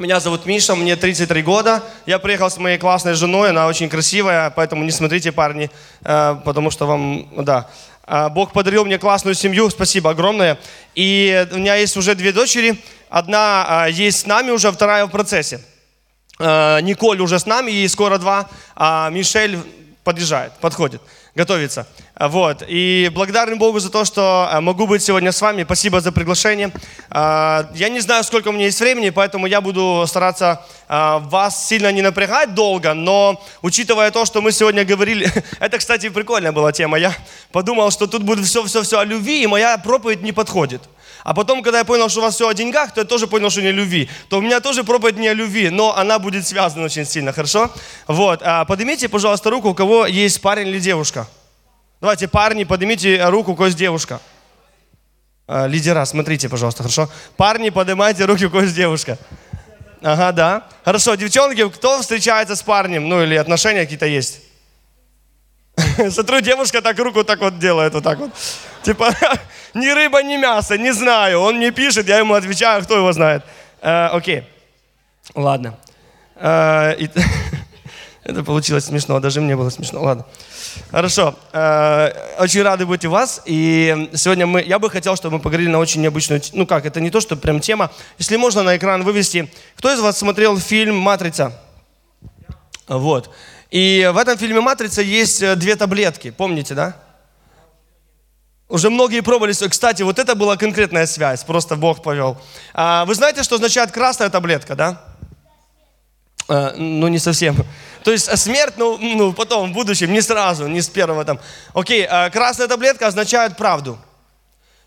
Меня зовут Миша, мне 33 года. Я приехал с моей классной женой, она очень красивая, поэтому не смотрите, парни, э, потому что вам, да. А, Бог подарил мне классную семью, спасибо огромное. И у меня есть уже две дочери. Одна а, есть с нами уже, вторая в процессе. Э, Николь уже с нами, ей скоро два, а Мишель подъезжает, подходит, готовится. А, Вот. И благодарен Богу за то, что а, могу быть сегодня с вами. Спасибо за приглашение. А, Я не знаю, сколько у меня есть времени, поэтому я буду стараться а, вас сильно не напрягать долго, но учитывая то, что мы сегодня говорили, это, кстати, прикольная была тема. Я подумал, что тут будет все-все-все о любви, и моя проповедь не подходит. А потом, когда я понял, что у вас все о деньгах, то я тоже понял, что не о любви. То у меня тоже проповедь не о любви, но она будет связана очень сильно, хорошо? Вот. А Поднимите, пожалуйста, руку, у кого есть парень или девушка. Давайте, парни, поднимите руку, у кого есть девушка. А, Лидера, смотрите, пожалуйста, хорошо? Парни, поднимайте руки, у кого есть девушка. Ага, да. Хорошо, девчонки, кто встречается с парнем? Ну, или отношения какие-то есть? Смотрю, девушка так руку так вот делает, вот так вот. Типа, ни рыба, ни мясо, не знаю. Он мне пишет, я ему отвечаю, кто его знает. Э, окей, ладно. Э, и- Это получилось смешно, даже мне было смешно. Ладно. Хорошо. Э, Очень рады быть у вас. И сегодня мы, я бы хотел, чтобы мы поговорили на очень необычную... Ну как, это не то, что прям тема. Если можно на экран вывести. Кто из вас смотрел фильм «Матрица»? Вот. И в этом фильме «Матрица» есть э, две таблетки. Помните, да? Уже многие пробовали. Кстати, вот это была конкретная связь. Просто Бог повел. А, Вы знаете, что означает красная таблетка, да? Э, Ну, не совсем. То есть э, смерть, ну, ну, потом, в будущем, не сразу, не с первого там. Окей, красная таблетка означает правду.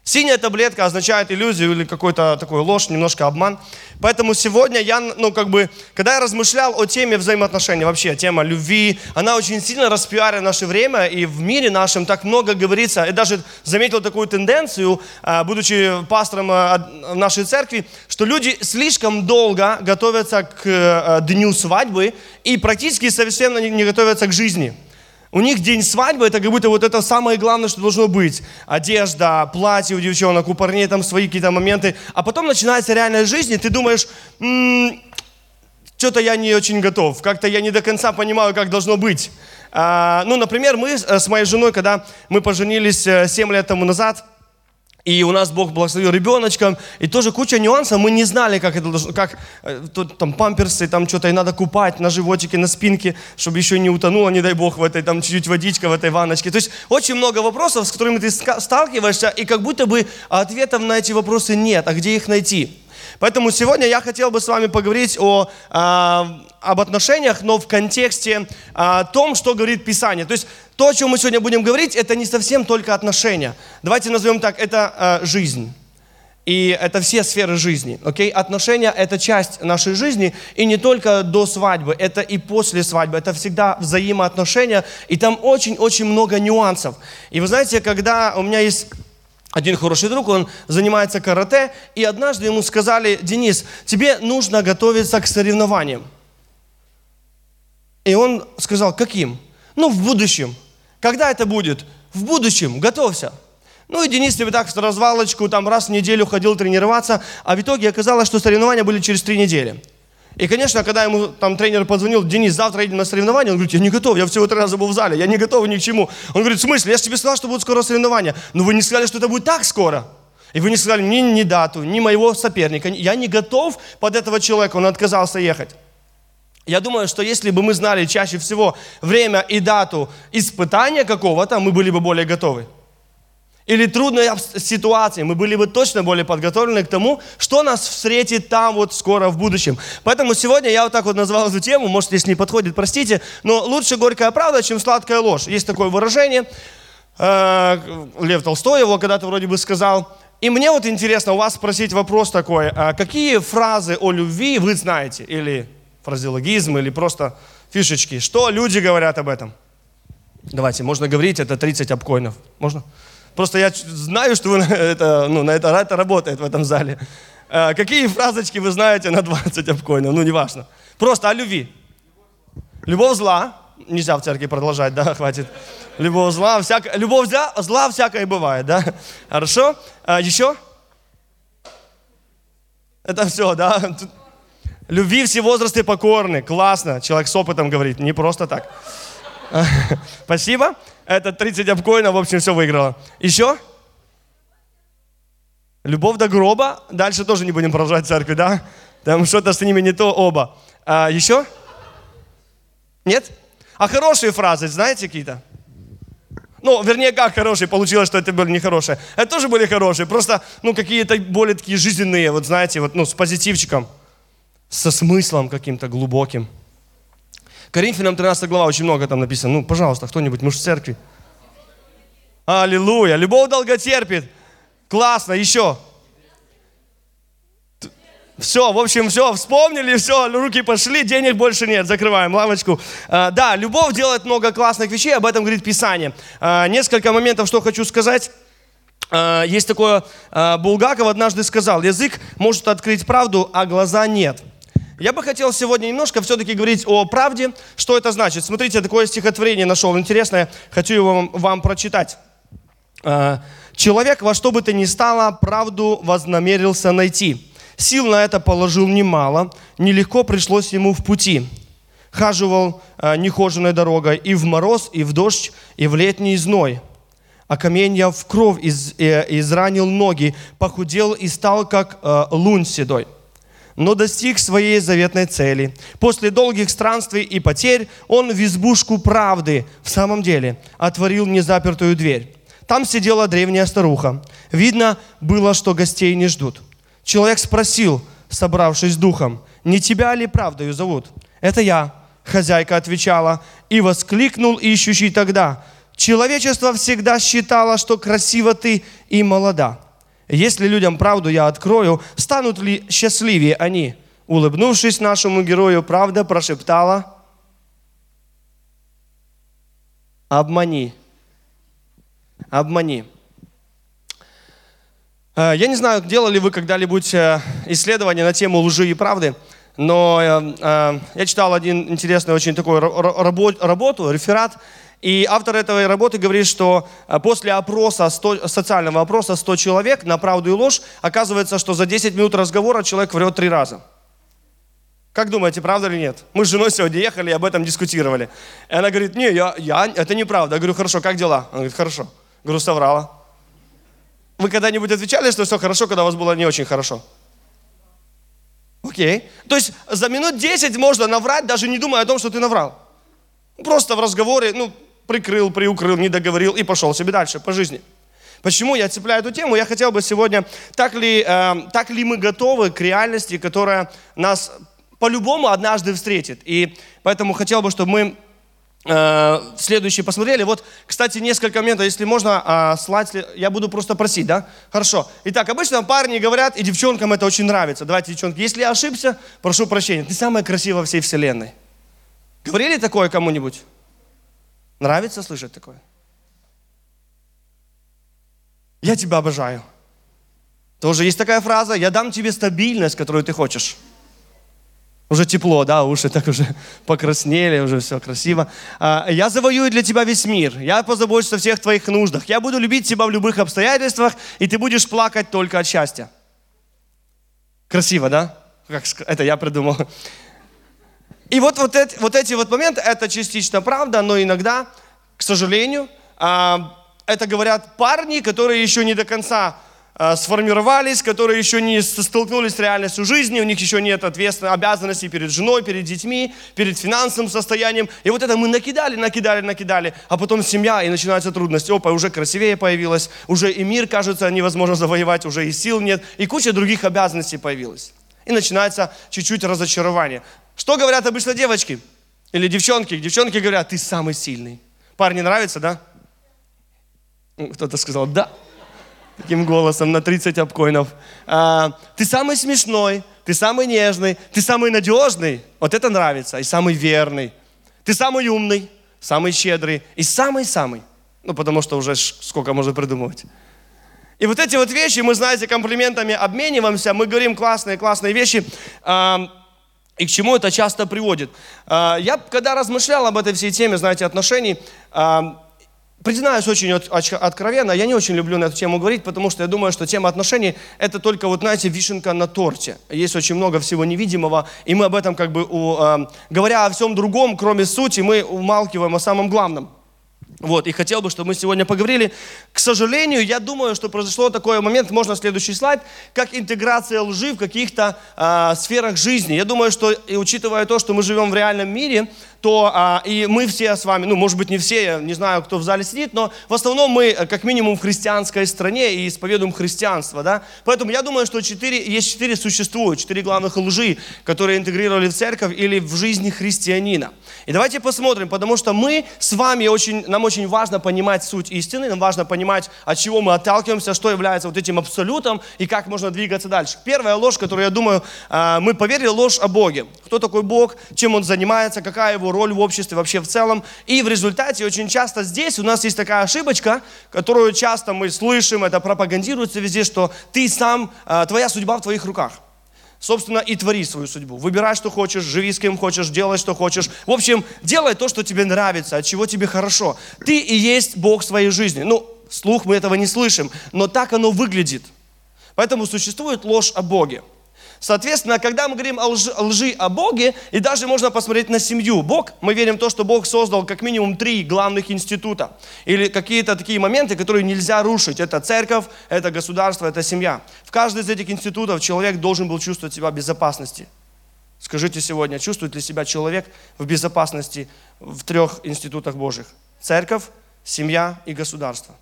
Синяя таблетка означает иллюзию или какую-то такую ложь, немножко обман. Поэтому сегодня я, ну, как бы, когда я размышлял о теме взаимоотношений, вообще тема любви, она очень сильно распиарена наше время, и в мире нашем так много говорится. И даже заметил такую тенденцию, а, будучи пастором а, в нашей церкви, что люди слишком долго готовятся к э, дню свадьбы и практически не- не готовятся к жизни. У них день свадьбы, это как будто вот это самое главное, что должно быть. Одежда, платье у девчонок, у парней там свои какие-то моменты. А потом начинается реальная жизнь, и ты думаешь, что-то я не очень готов, как-то я не до конца понимаю, как должно быть. А, ну, например, мы с с моей женой, когда мы поженились э, 7 лет тому назад, и у нас Бог благословил ребеночком, и тоже куча нюансов, мы не знали, как это должно, как э, тут там памперсы, там что-то и надо купать на животике, на спинке, чтобы еще не утонуло, не дай Бог, в этой там чуть-чуть водичка в этой ванночке. То есть очень много вопросов, с которыми ты сталкиваешься, и как будто бы ответов на эти вопросы нет, а где их найти? Поэтому сегодня я хотел бы с вами поговорить о, а, об отношениях, но в контексте а, том, что говорит Писание. То есть то, о чем мы сегодня будем говорить, это не совсем только отношения. Давайте назовем так, это а, жизнь. И это все сферы жизни. Окей? Отношения – это часть нашей жизни, и не только до свадьбы, это и после свадьбы. Это всегда взаимоотношения, и там очень-очень много нюансов. И вы знаете, когда у меня есть один хороший друг, он занимается карате, и однажды ему сказали, Денис, тебе нужно готовиться к соревнованиям. И он сказал, каким? Ну, в будущем. Когда это будет? В будущем, готовься. Ну и Денис себе так в развалочку, там раз в неделю ходил тренироваться, а в итоге оказалось, что соревнования были через три недели. И, конечно, когда ему там тренер позвонил, Денис, завтра едем на соревнования, он говорит, я не готов, я всего три раза был в зале, я не готов ни к чему. Он говорит, в смысле, я же тебе сказал, что будут скоро соревнования, но вы не сказали, что это будет так скоро. И вы не сказали ни, ни дату, ни моего соперника. Я не готов под этого человека, он отказался ехать. Я думаю, что если бы мы знали чаще всего время и дату испытания какого-то, мы были бы более готовы. Или трудной ситуации, мы были бы точно более подготовлены к тому, что нас встретит там вот скоро в будущем. Поэтому сегодня я вот так вот назвал эту тему, может, если не подходит, простите, но лучше горькая правда, чем сладкая ложь. Есть такое выражение, э, Лев Толстой его когда-то вроде бы сказал. И мне вот интересно у вас спросить вопрос такой, а какие фразы о любви вы знаете? Или фразеологизм, или просто фишечки. Что люди говорят об этом? Давайте, можно говорить, это 30 обкоинов. Можно? Просто я знаю, что вы на это, ну, на это, это работает в этом зале. Э, какие фразочки вы знаете на 20 обкоинов? Ну, неважно. Просто о любви. Любовь зла. Нельзя в церкви продолжать, да, хватит. Любовь зла, всяко, любовь зла, зла всякое бывает, да. Хорошо. А, еще? Это все, да. Любви все возрасты покорны. Классно. Человек с опытом говорит, не просто так. Спасибо. Это 30 обкоинов, в общем, все выиграло. Еще? Любовь до гроба. Дальше тоже не будем продолжать церкви, да? Там что-то с ними не то оба. А, еще? Нет? А хорошие фразы, знаете какие-то? Ну, вернее, как хорошие, получилось, что это были нехорошие. Это тоже были хорошие, просто, ну, какие-то более такие жизненные, вот знаете, вот, ну, с позитивчиком, со смыслом каким-то глубоким. Коринфянам 13 глава, очень много там написано. Ну, пожалуйста, кто-нибудь, мы же в церкви. Аллилуйя. Любовь долго терпит. Классно, еще. Все, в общем, все, вспомнили, все, руки пошли, денег больше нет, закрываем лавочку. А, да, любовь делает много классных вещей, об этом говорит Писание. А, несколько моментов, что хочу сказать. А, есть такое, а, Булгаков однажды сказал, язык может открыть правду, а глаза нет. Я бы хотел сегодня немножко все-таки говорить о правде. Что это значит? Смотрите, такое стихотворение нашел интересное, хочу его вам, вам прочитать. А, Человек во что бы то ни стало правду вознамерился найти. Сил на это положил немало, нелегко пришлось ему в пути. Хаживал э, нехоженной дорогой и в мороз, и в дождь, и в летний зной. А каменья в кровь из, э, изранил ноги, похудел и стал, как э, лунь седой. Но достиг своей заветной цели. После долгих странствий и потерь он в избушку правды в самом деле отворил незапертую дверь. Там сидела древняя старуха. Видно было, что гостей не ждут. Человек спросил, собравшись духом, не тебя ли правдою зовут? Это я, хозяйка отвечала, и воскликнул ищущий тогда. Человечество всегда считало, что красиво ты и молода. Если людям правду я открою, станут ли счастливее они? Улыбнувшись нашему герою, правда прошептала, обмани обмани. Э, я не знаю, делали вы когда-нибудь э, исследование на тему лжи и правды, но э, я читал один интересный очень такой работу, реферат, и автор этой работы говорит, что после опроса, 100, социального опроса 100 человек на правду и ложь, оказывается, что за 10 минут разговора человек врет три раза. Как думаете, правда или нет? Мы с женой сегодня ехали и об этом дискутировали. И она говорит, не, я, я, это неправда. Я говорю, хорошо, как дела? Она говорит, хорошо. Говорю, соврала. Вы когда-нибудь отвечали, что все хорошо, когда у вас было не очень хорошо? Окей. То есть за минут 10 можно наврать, даже не думая о том, что ты наврал. Просто в разговоре, ну, прикрыл, приукрыл, не договорил и пошел себе дальше по жизни. Почему я цепляю эту тему? Я хотел бы сегодня, так ли, э, так ли мы готовы к реальности, которая нас по-любому однажды встретит. И поэтому хотел бы, чтобы мы Э, следующие посмотрели. Вот, кстати, несколько моментов, если можно, а, слайд, я буду просто просить, да? Хорошо. Итак, обычно парни говорят, и девчонкам это очень нравится. Давайте, девчонки, если я ошибся, прошу прощения, ты самая красивая во всей вселенной. Говорили такое кому-нибудь? Нравится слышать такое? Я тебя обожаю. Тоже есть такая фраза, я дам тебе стабильность, которую ты хочешь. Уже тепло, да, уши так уже покраснели, уже все красиво. А, я завоюю для тебя весь мир. Я позабочусь о всех твоих нуждах. Я буду любить тебя в любых обстоятельствах, и ты будешь плакать только от счастья. Красиво, да? Как, это я придумал. И вот, вот, эти, вот эти вот моменты, это частично правда, но иногда, к сожалению, а, это говорят парни, которые еще не до конца Э, сформировались, которые еще не столкнулись с реальностью жизни, у них еще нет ответственности, обязанностей перед женой, перед детьми, перед финансовым состоянием. И вот это мы накидали, накидали, накидали, а потом семья, и начинаются трудности. Опа, уже красивее появилась, уже и мир, кажется, невозможно завоевать, уже и сил нет, и куча других обязанностей появилась. И начинается чуть-чуть разочарование. Что говорят обычно девочки или девчонки? Девчонки говорят, ты самый сильный. Парни нравится, да? Кто-то сказал, да таким голосом на 30 обкоинов. А, ты самый смешной, ты самый нежный, ты самый надежный. Вот это нравится. И самый верный. Ты самый умный, самый щедрый и самый-самый. Ну, потому что уже сколько можно придумывать. И вот эти вот вещи, мы, знаете, комплиментами обмениваемся, мы говорим классные-классные вещи. А, и к чему это часто приводит? А, я, когда размышлял об этой всей теме, знаете, отношений, а, Признаюсь очень откровенно, я не очень люблю на эту тему говорить, потому что я думаю, что тема отношений – это только, вот знаете, вишенка на торте. Есть очень много всего невидимого, и мы об этом как бы, у, э, говоря о всем другом, кроме сути, мы умалкиваем о самом главном – вот, и хотел бы, чтобы мы сегодня поговорили. К сожалению, я думаю, что произошло такой момент, можно следующий слайд, как интеграция лжи в каких-то э, сферах жизни. Я думаю, что, и учитывая то, что мы живем в реальном мире, то а, и мы все с вами, ну, может быть, не все, я не знаю, кто в зале сидит, но в основном мы, э, как минимум, в христианской стране и исповедуем христианство, да. Поэтому я думаю, что четыре, есть четыре существуют, четыре главных лжи, которые интегрировали в церковь или в жизни христианина. И давайте посмотрим, потому что мы с вами очень, нам очень важно понимать суть истины, нам важно понимать, от чего мы отталкиваемся, что является вот этим абсолютом и как можно двигаться дальше. Первая ложь, которую, я думаю, а, мы поверили, ложь о Боге. Кто такой Бог, чем Он занимается, какая его роль в обществе вообще в целом. И в результате очень часто здесь у нас есть такая ошибочка, которую часто мы слышим, это пропагандируется везде, что ты сам, а, твоя судьба в твоих руках собственно, и твори свою судьбу. Выбирай, что хочешь, живи с кем хочешь, делай, что хочешь. В общем, делай то, что тебе нравится, от чего тебе хорошо. Ты и есть Бог своей жизни. Ну, слух мы этого не слышим, но так оно выглядит. Поэтому существует ложь о Боге. Соответственно, когда мы говорим о лжи, о лжи о Боге, и даже можно посмотреть на семью. Бог, мы верим в то, что Бог создал как минимум три главных института. Или какие-то такие моменты, которые нельзя рушить. Это церковь, это государство, это семья. В каждый из этих институтов человек должен был чувствовать себя в безопасности. Скажите сегодня, чувствует ли себя человек в безопасности в трех институтах Божьих? Церковь, семья и государство.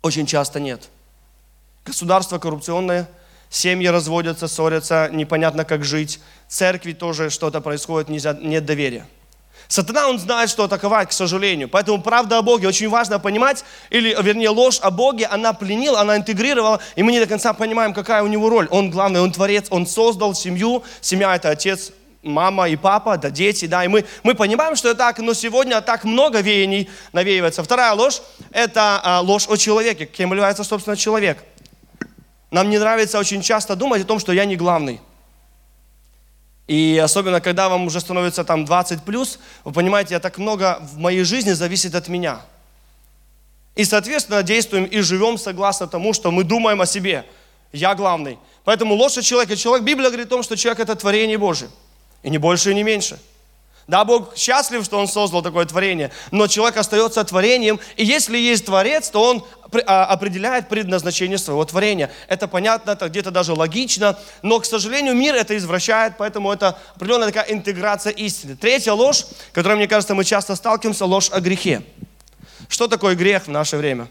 Очень часто нет. Государство коррупционное – семьи разводятся, ссорятся, непонятно как жить, церкви тоже что-то происходит, нельзя, нет доверия. Сатана, он знает, что атаковать, к сожалению. Поэтому правда о Боге очень важно понимать, или, вернее, ложь о Боге, она пленила, она интегрировала, и мы не до конца понимаем, какая у него роль. Он главный, он творец, он создал семью. Семья – это отец, мама и папа, да дети, да, и мы, мы понимаем, что это так, но сегодня так много веяний навеивается. Вторая ложь – это а, ложь о человеке, кем является, собственно, человек. Нам не нравится очень часто думать о том, что я не главный. И особенно, когда вам уже становится там 20 плюс, вы понимаете, так много в моей жизни зависит от меня. И, соответственно, действуем и живем согласно тому, что мы думаем о себе. Я главный. Поэтому лучше человек, и человек, Библия говорит о том, что человек это творение Божие. И не больше, и не меньше. Да, Бог счастлив, что Он создал такое творение, но человек остается творением, и если есть Творец, то Он а, определяет предназначение своего творения. Это понятно, это где-то даже логично, но, к сожалению, мир это извращает, поэтому это определенная такая интеграция истины. Третья ложь, которой, мне кажется, мы часто сталкиваемся, ложь о грехе. Что такое грех в наше время?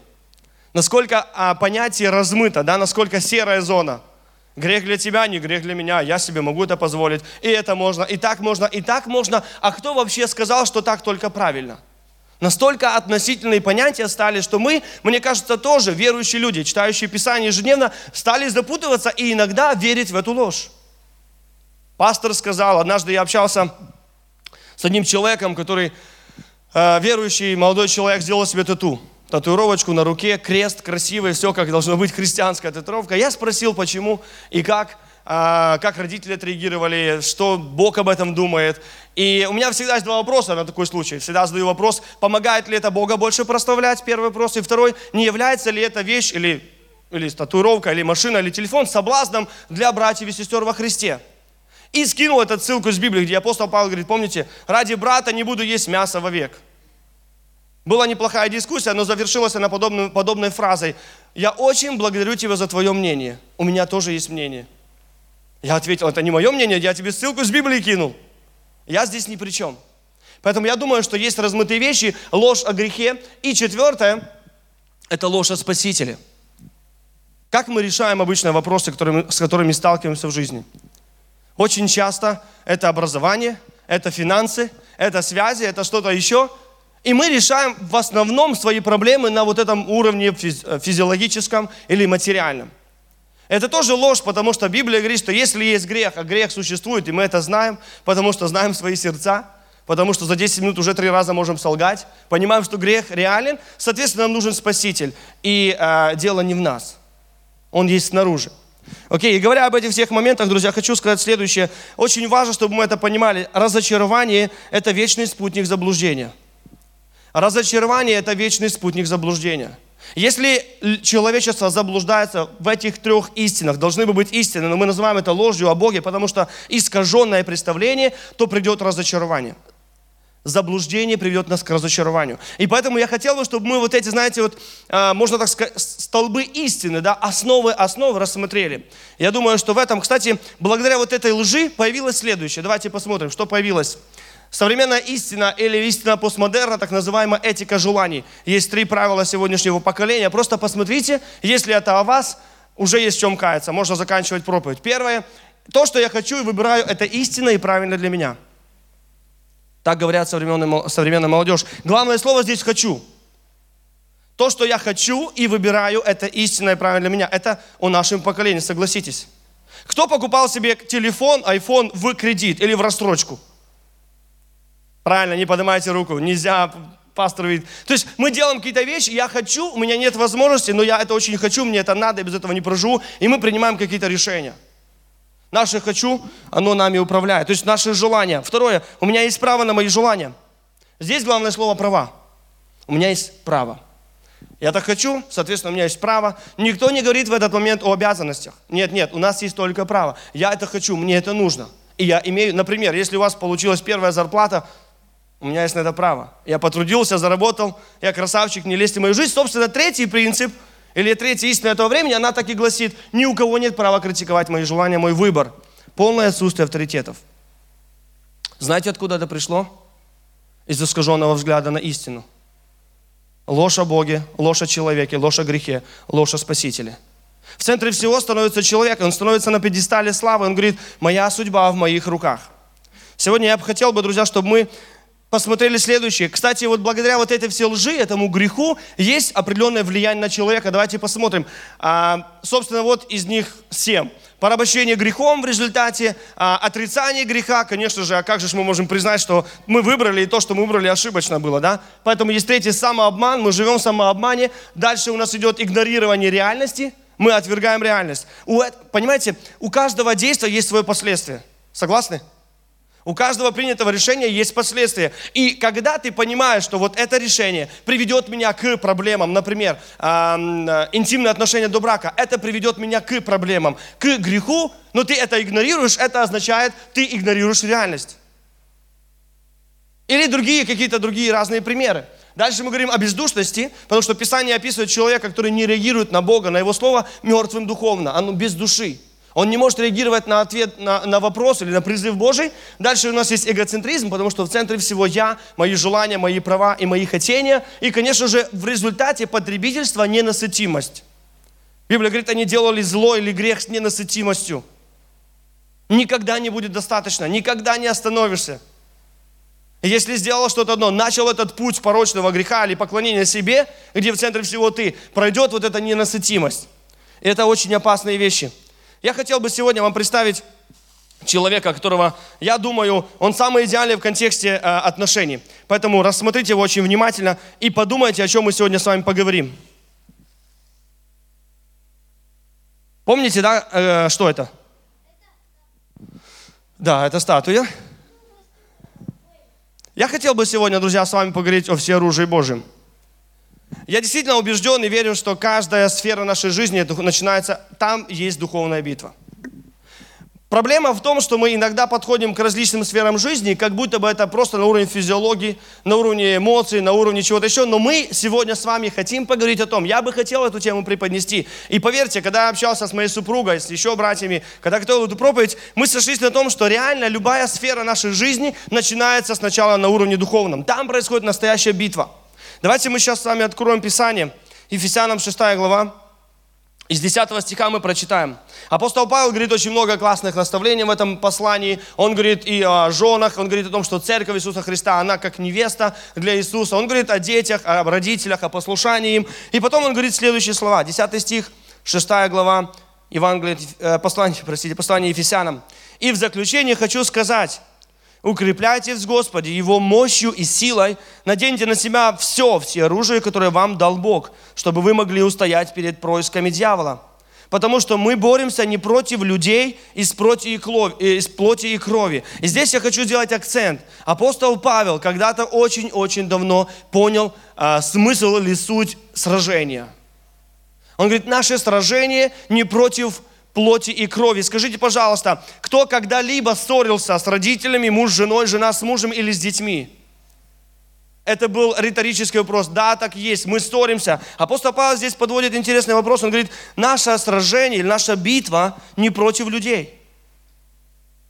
Насколько а, понятие размыто, да, насколько серая зона – Грех для тебя, не грех для меня. Я себе могу это позволить. И это можно, и так можно, и так можно. А кто вообще сказал, что так только правильно? Настолько относительные понятия стали, что мы, мне кажется, тоже, верующие люди, читающие Писание ежедневно, стали запутываться и иногда верить в эту ложь. Пастор сказал, однажды я общался с одним человеком, который, э, верующий молодой человек, сделал себе тату татуировочку на руке, крест красивый, все как должно быть, христианская татуировка. Я спросил, почему и как, а, как родители отреагировали, что Бог об этом думает. И у меня всегда есть два вопроса на такой случай. Всегда задаю вопрос, помогает ли это Бога больше прославлять, первый вопрос. И второй, не является ли эта вещь или, или татуировка, или машина, или телефон соблазном для братьев и сестер во Христе. И скинул эту ссылку из Библии, где апостол Павел говорит, помните, ради брата не буду есть мясо вовек. Была неплохая дискуссия, но завершилась она подобной, подобной фразой. «Я очень благодарю тебя за твое мнение. У меня тоже есть мнение». Я ответил, это не мое мнение, я тебе ссылку с Библии кинул. Я здесь ни при чем. Поэтому я думаю, что есть размытые вещи, ложь о грехе. И четвертое, это ложь о Спасителе. Как мы решаем обычно вопросы, с которыми сталкиваемся в жизни? Очень часто это образование, это финансы, это связи, это что-то еще – и мы решаем в основном свои проблемы на вот этом уровне э, физиологическом или материальном. Это тоже ложь, потому что Библия говорит, что если есть грех, а грех существует, и мы это знаем, потому что знаем свои сердца, потому что за 10 минут уже три раза можем солгать, понимаем, что грех реален, соответственно, нам нужен Спаситель. И э, дело не в нас, он есть снаружи. Окей, и говоря об этих всех моментах, друзья, хочу сказать следующее. Очень важно, чтобы мы это понимали. Разочарование – это вечный спутник заблуждения – Разочарование – это вечный спутник заблуждения. Если человечество заблуждается в этих трех истинах, должны бы быть истины, но мы называем это ложью о Боге, потому что искаженное представление, то придет разочарование. Заблуждение приведет нас к разочарованию. И поэтому я хотел бы, чтобы мы вот эти, знаете, вот, а, можно так сказать, столбы истины, да, основы основы рассмотрели. Я думаю, что в этом, кстати, благодаря вот этой лжи появилось следующее. Давайте посмотрим, что появилось. Современная истина или истина постмодерна, так называемая этика желаний. Есть три правила сегодняшнего поколения. Просто посмотрите, если это о вас, уже есть в чем каяться. Можно заканчивать проповедь. Первое, то, что я хочу и выбираю, это истина и правильно для меня – так говорят современная, молодежь. Главное слово здесь «хочу». То, что я хочу и выбираю, это истинное правильно для меня. Это о нашем поколении, согласитесь. Кто покупал себе телефон, iPhone в кредит или в рассрочку? Правильно, не поднимайте руку. Нельзя, пастор видит. То есть мы делаем какие-то вещи, я хочу, у меня нет возможности, но я это очень хочу, мне это надо, я без этого не проживу. И мы принимаем какие-то решения. Наше «хочу», оно нами управляет. То есть наши желания. Второе, у меня есть право на мои желания. Здесь главное слово «права». У меня есть право. Я так хочу, соответственно, у меня есть право. Никто не говорит в этот момент о обязанностях. Нет, нет, у нас есть только право. Я это хочу, мне это нужно. И я имею, например, если у вас получилась первая зарплата, у меня есть на это право. Я потрудился, заработал, я красавчик, не лезьте в мою жизнь. Собственно, третий принцип – или третья истина этого времени, она так и гласит, ни у кого нет права критиковать мои желания, мой выбор. Полное отсутствие авторитетов. Знаете, откуда это пришло? Из искаженного взгляда на истину. Ложь о Боге, ложь о человеке, ложь о грехе, ложь о Спасителе. В центре всего становится человек, он становится на пьедестале славы, он говорит, моя судьба в моих руках. Сегодня я бы хотел бы, друзья, чтобы мы посмотрели следующее. Кстати, вот благодаря вот этой всей лжи, этому греху, есть определенное влияние на человека. Давайте посмотрим. А, собственно, вот из них семь. Порабощение грехом в результате, а, отрицание греха, конечно же, а как же мы можем признать, что мы выбрали, и то, что мы выбрали, ошибочно было, да? Поэтому есть третий самообман, мы живем в самообмане. Дальше у нас идет игнорирование реальности, мы отвергаем реальность. У, понимаете, у каждого действия есть свое последствие. Согласны? У каждого принятого решения есть последствия. И когда ты понимаешь, что вот это решение приведет меня к проблемам, например, э, интимные отношения до брака, это приведет меня к проблемам, к греху, но ты это игнорируешь, это означает, ты игнорируешь реальность. Или другие какие-то другие разные примеры. Дальше мы говорим о бездушности, потому что Писание описывает человека, который не реагирует на Бога, на Его Слово, мертвым духовно, оно без души. Он не может реагировать на ответ на, на вопрос или на призыв Божий. Дальше у нас есть эгоцентризм, потому что в центре всего я, мои желания, мои права и мои хотения. И, конечно же, в результате потребительства ненасытимость. Библия говорит, они делали зло или грех с ненасытимостью. Никогда не будет достаточно, никогда не остановишься. Если сделал что-то одно, начал этот путь порочного греха или поклонения себе, где в центре всего ты, пройдет вот эта ненасытимость. Это очень опасные вещи. Я хотел бы сегодня вам представить человека, которого, я думаю, он самый идеальный в контексте э, отношений. Поэтому рассмотрите его очень внимательно и подумайте, о чем мы сегодня с вами поговорим. Помните, да, э, что это? Да, это статуя. Я хотел бы сегодня, друзья, с вами поговорить о всеоружии Божьем. Я действительно убежден и верю, что каждая сфера нашей жизни начинается, там есть духовная битва. Проблема в том, что мы иногда подходим к различным сферам жизни, как будто бы это просто на уровне физиологии, на уровне эмоций, на уровне чего-то еще. Но мы сегодня с вами хотим поговорить о том, я бы хотел эту тему преподнести. И поверьте, когда я общался с моей супругой, с еще братьями, когда готовил эту проповедь, мы сошлись на том, что реально любая сфера нашей жизни начинается сначала на уровне духовном. Там происходит настоящая битва. Давайте мы сейчас с вами откроем Писание. Ефесянам 6 глава. Из 10 стиха мы прочитаем. Апостол Павел говорит очень много классных наставлений в этом послании. Он говорит и о женах, он говорит о том, что церковь Иисуса Христа, она как невеста для Иисуса. Он говорит о детях, о родителях, о послушании им. И потом он говорит следующие слова. 10 стих, 6 глава, Евангелие, э, послание, простите, послание Ефесянам. «И в заключение хочу сказать, Укрепляйтесь в Господе Его мощью и силой. Наденьте на себя все, все оружие, которое вам дал Бог, чтобы вы могли устоять перед происками дьявола. Потому что мы боремся не против людей из плоти и, крови, из плоти и крови. И здесь я хочу сделать акцент. Апостол Павел когда-то очень-очень давно понял а, смысл или суть сражения. Он говорит, наше сражение не против плоти и крови. Скажите, пожалуйста, кто когда-либо ссорился с родителями, муж с женой, жена с мужем или с детьми? Это был риторический вопрос. Да, так есть. Мы ссоримся. Апостол Павел здесь подводит интересный вопрос. Он говорит, наше сражение, наша битва не против людей.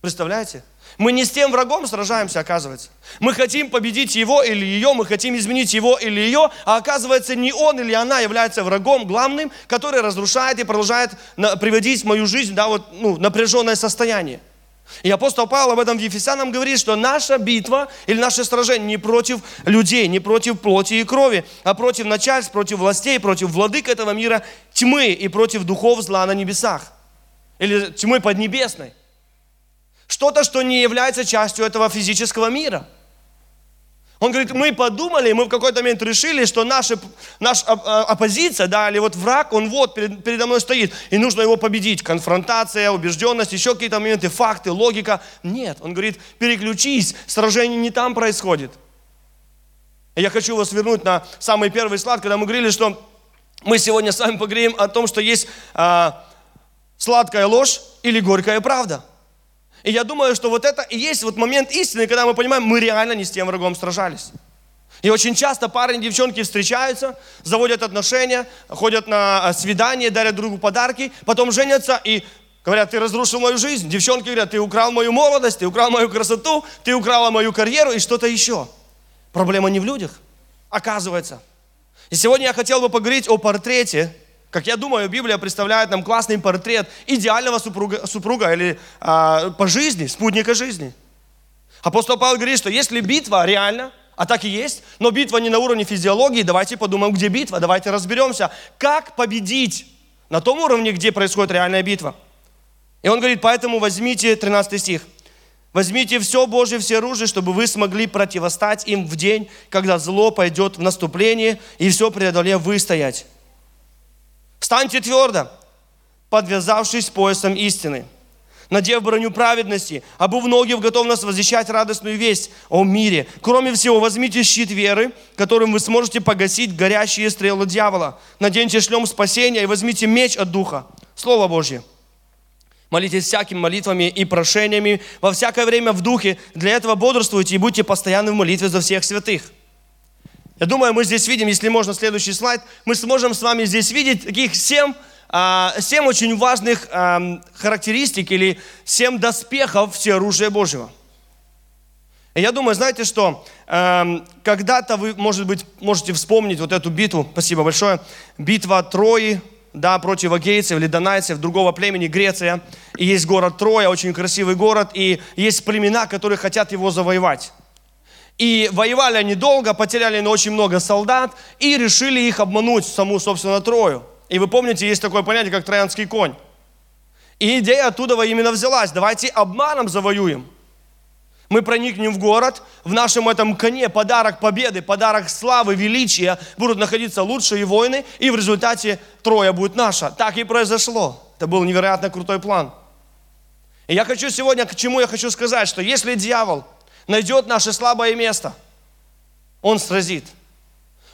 Представляете? Мы не с тем врагом сражаемся, оказывается. Мы хотим победить его или ее, мы хотим изменить его или ее, а оказывается не он или она является врагом главным, который разрушает и продолжает приводить в мою жизнь да, вот, ну, напряженное состояние. И апостол Павел об этом в Ефесянам говорит, что наша битва или наше сражение не против людей, не против плоти и крови, а против начальств, против властей, против владык этого мира тьмы и против духов зла на небесах. Или тьмы поднебесной. Что-то, что не является частью этого физического мира – он говорит, мы подумали, мы в какой-то момент решили, что наша, наша оппозиция, да, или вот враг, он вот перед, передо мной стоит, и нужно его победить. Конфронтация, убежденность, еще какие-то моменты, факты, логика. Нет, он говорит, переключись, сражение не там происходит. Я хочу вас вернуть на самый первый слайд, когда мы говорили, что мы сегодня с вами поговорим о том, что есть а, сладкая ложь или горькая правда. И я думаю, что вот это и есть вот момент истины, когда мы понимаем, мы реально не с тем врагом сражались. И очень часто парни и девчонки встречаются, заводят отношения, ходят на а, свидания, дарят другу подарки, потом женятся и говорят, ты разрушил мою жизнь. Девчонки говорят, ты украл мою молодость, ты украл мою красоту, ты украла мою карьеру и что-то еще. Проблема не в людях, оказывается. И сегодня я хотел бы поговорить о портрете как я думаю, Библия представляет нам классный портрет идеального супруга, супруга или а, по жизни, спутника жизни. Апостол Павел говорит, что если битва реально, а так и есть, но битва не на уровне физиологии, давайте подумаем, где битва, давайте разберемся, как победить на том уровне, где происходит реальная битва. И он говорит, поэтому возьмите, 13 стих, возьмите все Божье, все оружие, чтобы вы смогли противостать им в день, когда зло пойдет в наступление, и все преодолев выстоять. Встаньте твердо, подвязавшись поясом истины, надев броню праведности, обув ноги в готовность возвещать радостную весть о мире. Кроме всего, возьмите щит веры, которым вы сможете погасить горящие стрелы дьявола. Наденьте шлем спасения и возьмите меч от Духа, Слово Божье. Молитесь всякими молитвами и прошениями во всякое время в Духе. Для этого бодрствуйте и будьте постоянны в молитве за всех святых. Я думаю, мы здесь видим, если можно, следующий слайд, мы сможем с вами здесь видеть таких семь, а, семь очень важных характеристик или семь доспехов всеоружия Божьего. Я думаю, знаете что, когда-то вы, может быть, можете вспомнить вот эту битву, спасибо большое, битва Трои, да, против агейцев или донайцев, другого племени, Греция. И есть город Троя, очень красивый город, и есть племена, которые хотят его завоевать. И воевали они долго, потеряли на очень много солдат и решили их обмануть, саму, собственно, Трою. И вы помните, есть такое понятие, как троянский конь. И идея оттуда именно взялась. Давайте обманом завоюем. Мы проникнем в город, в нашем этом коне подарок победы, подарок славы, величия, будут находиться лучшие войны, и в результате Троя будет наша. Так и произошло. Это был невероятно крутой план. И я хочу сегодня, к чему я хочу сказать, что если дьявол – найдет наше слабое место, он сразит.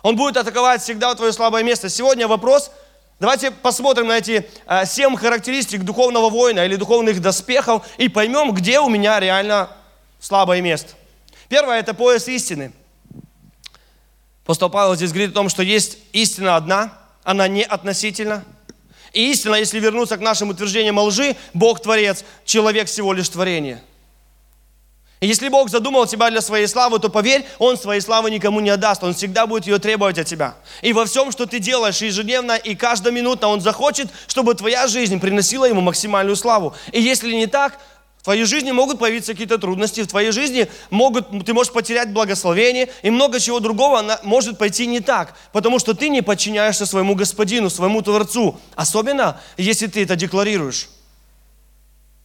Он будет атаковать всегда твое слабое место. Сегодня вопрос, давайте посмотрим на эти э, семь характеристик духовного воина или духовных доспехов и поймем, где у меня реально слабое место. Первое – это пояс истины. Апостол Павел здесь говорит о том, что есть истина одна, она не относительна. И истина, если вернуться к нашим утверждениям о лжи, Бог творец, человек всего лишь творение – если Бог задумал тебя для своей славы, то поверь, Он своей славы никому не отдаст. Он всегда будет ее требовать от тебя. И во всем, что ты делаешь ежедневно и каждоминутно, Он захочет, чтобы твоя жизнь приносила Ему максимальную славу. И если не так, в твоей жизни могут появиться какие-то трудности, в твоей жизни могут, ты можешь потерять благословение, и много чего другого может пойти не так, потому что ты не подчиняешься своему Господину, своему Творцу. Особенно, если ты это декларируешь.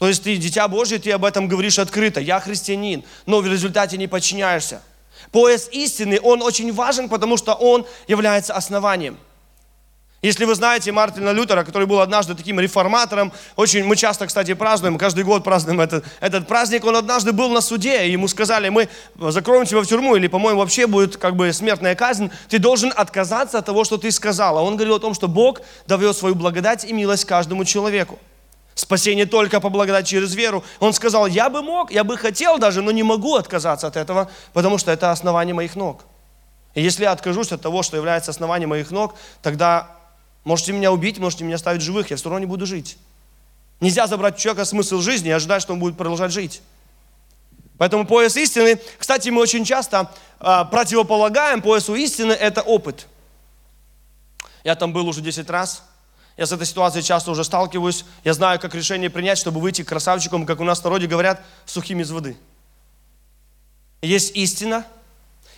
То есть ты дитя Божье, ты об этом говоришь открыто. Я христианин, но в результате не подчиняешься. Пояс истины, он очень важен, потому что он является основанием. Если вы знаете Мартина Лютера, который был однажды таким реформатором, очень, мы часто, кстати, празднуем, каждый год празднуем этот, этот праздник, он однажды был на суде, и ему сказали, мы закроем тебя в тюрьму, или, по-моему, вообще будет как бы смертная казнь, ты должен отказаться от того, что ты сказал. А он говорил о том, что Бог дает свою благодать и милость каждому человеку. Спасение только по благодати через веру. Он сказал, я бы мог, я бы хотел даже, но не могу отказаться от этого, потому что это основание моих ног. И если я откажусь от того, что является основанием моих ног, тогда Можете меня убить, можете меня оставить живых, я все равно не буду жить. Нельзя забрать у человека смысл жизни и ожидать, что он будет продолжать жить. Поэтому пояс истины, кстати, мы очень часто э, противополагаем поясу истины, это опыт. Я там был уже 10 раз, я с этой ситуацией часто уже сталкиваюсь, я знаю, как решение принять, чтобы выйти красавчиком, как у нас в народе говорят, сухим из воды. Есть истина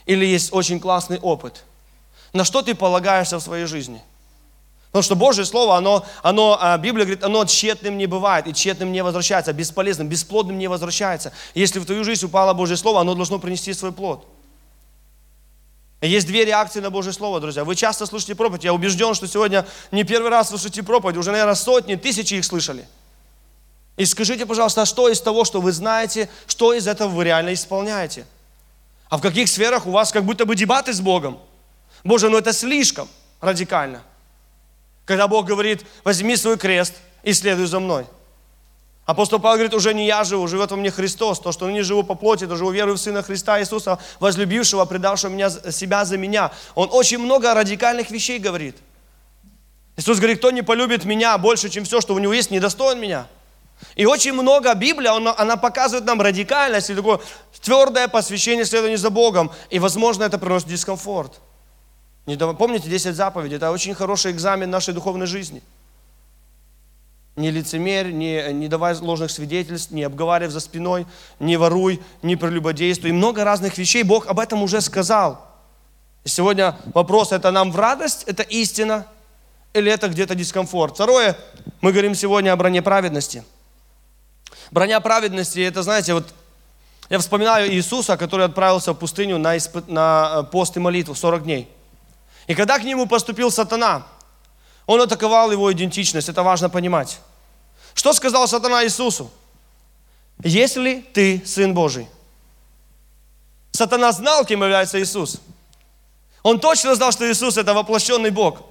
или есть очень классный опыт. На что ты полагаешься в своей жизни – Потому что Божье Слово, оно, оно, а, Библия говорит, оно тщетным не бывает и тщетным не возвращается, бесполезным, бесплодным не возвращается. Если в твою жизнь упало Божье Слово, оно должно принести свой плод. Есть две реакции на Божье Слово, друзья. Вы часто слышите проповедь. Я убежден, что сегодня не первый раз слышите проповедь. Уже, наверное, сотни, тысячи их слышали. И скажите, пожалуйста, а что из того, что вы знаете, что из этого вы реально исполняете? А в каких сферах у вас как будто бы дебаты с Богом? Боже, ну это слишком радикально. Когда Бог говорит, возьми свой крест и следуй за мной. Апостол Павел говорит, уже не я живу, живет во мне Христос. То, что не живу по плоти, то живу верою в Сына Христа Иисуса, возлюбившего, предавшего меня, себя за меня. Он очень много радикальных вещей говорит. Иисус говорит, кто не полюбит меня больше, чем все, что у него есть, недостоин меня. И очень много Библия, она, она показывает нам радикальность и такое твердое посвящение следования за Богом. И, возможно, это приносит дискомфорт. Не Помните 10 заповедей? Это очень хороший экзамен нашей духовной жизни. Не лицемерь, не, не давай ложных свидетельств, не обговаривай за спиной, не воруй, не прелюбодействуй. И много разных вещей Бог об этом уже сказал. И сегодня вопрос, это нам в радость, это истина, или это где-то дискомфорт. Второе, мы говорим сегодня о броне праведности. Броня праведности, это, знаете, вот я вспоминаю Иисуса, который отправился в пустыню на, исп... на э, пост и молитву 40 дней. И когда к нему поступил сатана, он атаковал его идентичность, это важно понимать. Что сказал сатана Иисусу? Если ты Сын Божий. Сатана знал, кем является Иисус. Он точно знал, что Иисус это воплощенный Бог.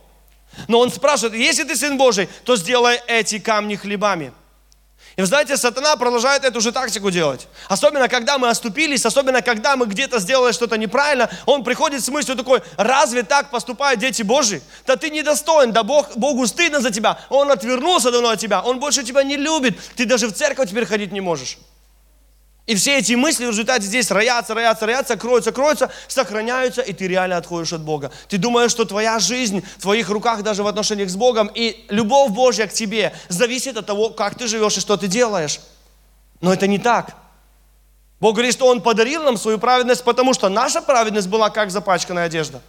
Но он спрашивает, если ты Сын Божий, то сделай эти камни хлебами. И вы знаете, сатана продолжает эту же тактику делать. Особенно, когда мы оступились, особенно, когда мы где-то сделали что-то неправильно, он приходит с мыслью такой, разве так поступают дети Божьи? Да ты недостоин, да Бог, Богу стыдно за тебя. Он отвернулся давно от тебя, Он больше тебя не любит. Ты даже в церковь теперь ходить не можешь. И все эти мысли в результате здесь роятся, роятся, роятся, кроются, кроются, сохраняются, и ты реально отходишь от Бога. Ты думаешь, что твоя жизнь в твоих руках даже в отношениях с Богом, и любовь Божья к тебе зависит от того, как ты живешь и что ты делаешь. Но это не так. Бог говорит, что Он подарил нам свою праведность, потому что наша праведность была как запачканная одежда.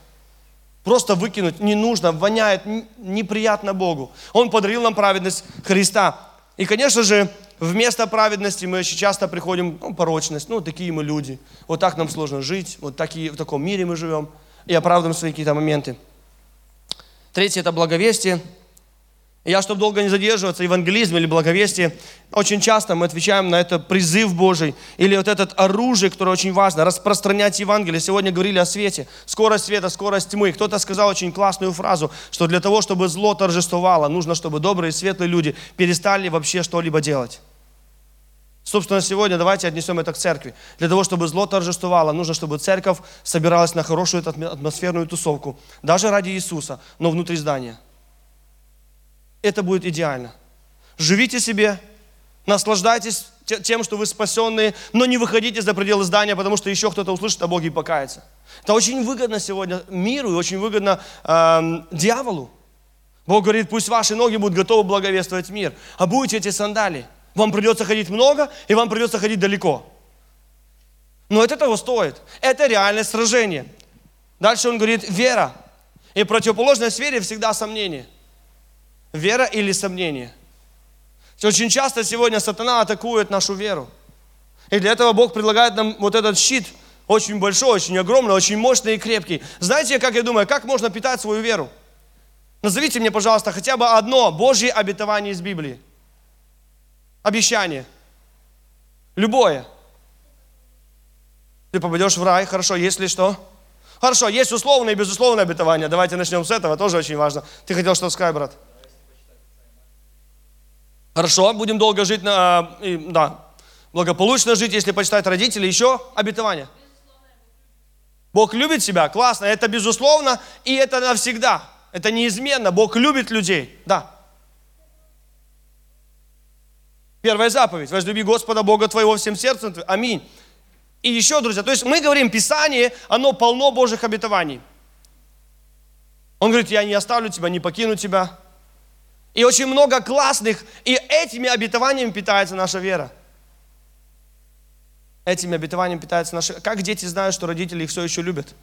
Просто выкинуть не нужно, воняет неприятно Богу. Он подарил нам праведность Христа. И, конечно же, вместо праведности мы очень часто приходим, ну, порочность, ну, такие мы люди. Вот так нам сложно жить, вот такие, в таком мире мы живем. И оправдываем свои какие-то моменты. Третье – это благовестие. Я, чтобы долго не задерживаться, евангелизм или благовестие, очень часто мы отвечаем на это призыв Божий, или вот это оружие, которое очень важно, распространять Евангелие. Сегодня говорили о свете, скорость света, скорость тьмы. Кто-то сказал очень классную фразу, что для того, чтобы зло торжествовало, нужно, чтобы добрые и светлые люди перестали вообще что-либо делать. Собственно, сегодня давайте отнесем это к церкви. Для того, чтобы зло торжествовало, нужно, чтобы церковь собиралась на хорошую атмосферную тусовку, даже ради Иисуса, но внутри здания – это будет идеально. Живите себе, наслаждайтесь тем, что вы спасенные, но не выходите за пределы здания, потому что еще кто-то услышит о Боге и покается. Это очень выгодно сегодня миру и очень выгодно э, дьяволу. Бог говорит, пусть ваши ноги будут готовы благовествовать мир, а будете эти сандали. Вам придется ходить много, и вам придется ходить далеко. Но это того стоит. Это реальное сражение. Дальше он говорит, вера. И противоположная сфере всегда сомнение. Вера или сомнение? Очень часто сегодня сатана атакует нашу веру. И для этого Бог предлагает нам вот этот щит, очень большой, очень огромный, очень мощный и крепкий. Знаете, как я думаю, как можно питать свою веру? Назовите мне, пожалуйста, хотя бы одно Божье обетование из Библии. Обещание. Любое. Ты попадешь в рай, хорошо, если что? Хорошо, есть условное и безусловное обетование. Давайте начнем с этого, тоже очень важно. Ты хотел что сказать, брат? Хорошо, будем долго жить, на, и, да, благополучно жить, если почитать родителей. Еще обетование. Бог любит себя, классно, это безусловно, и это навсегда. Это неизменно, Бог любит людей, да. Первая заповедь, возлюби Господа Бога твоего всем сердцем. Аминь. И еще, друзья, то есть мы говорим, Писание, оно полно Божьих обетований. Он говорит, я не оставлю тебя, не покину тебя. И очень много классных, и этими обетованиями питается наша вера. Этими обетованиями питается наша... Как дети знают, что родители их все еще любят?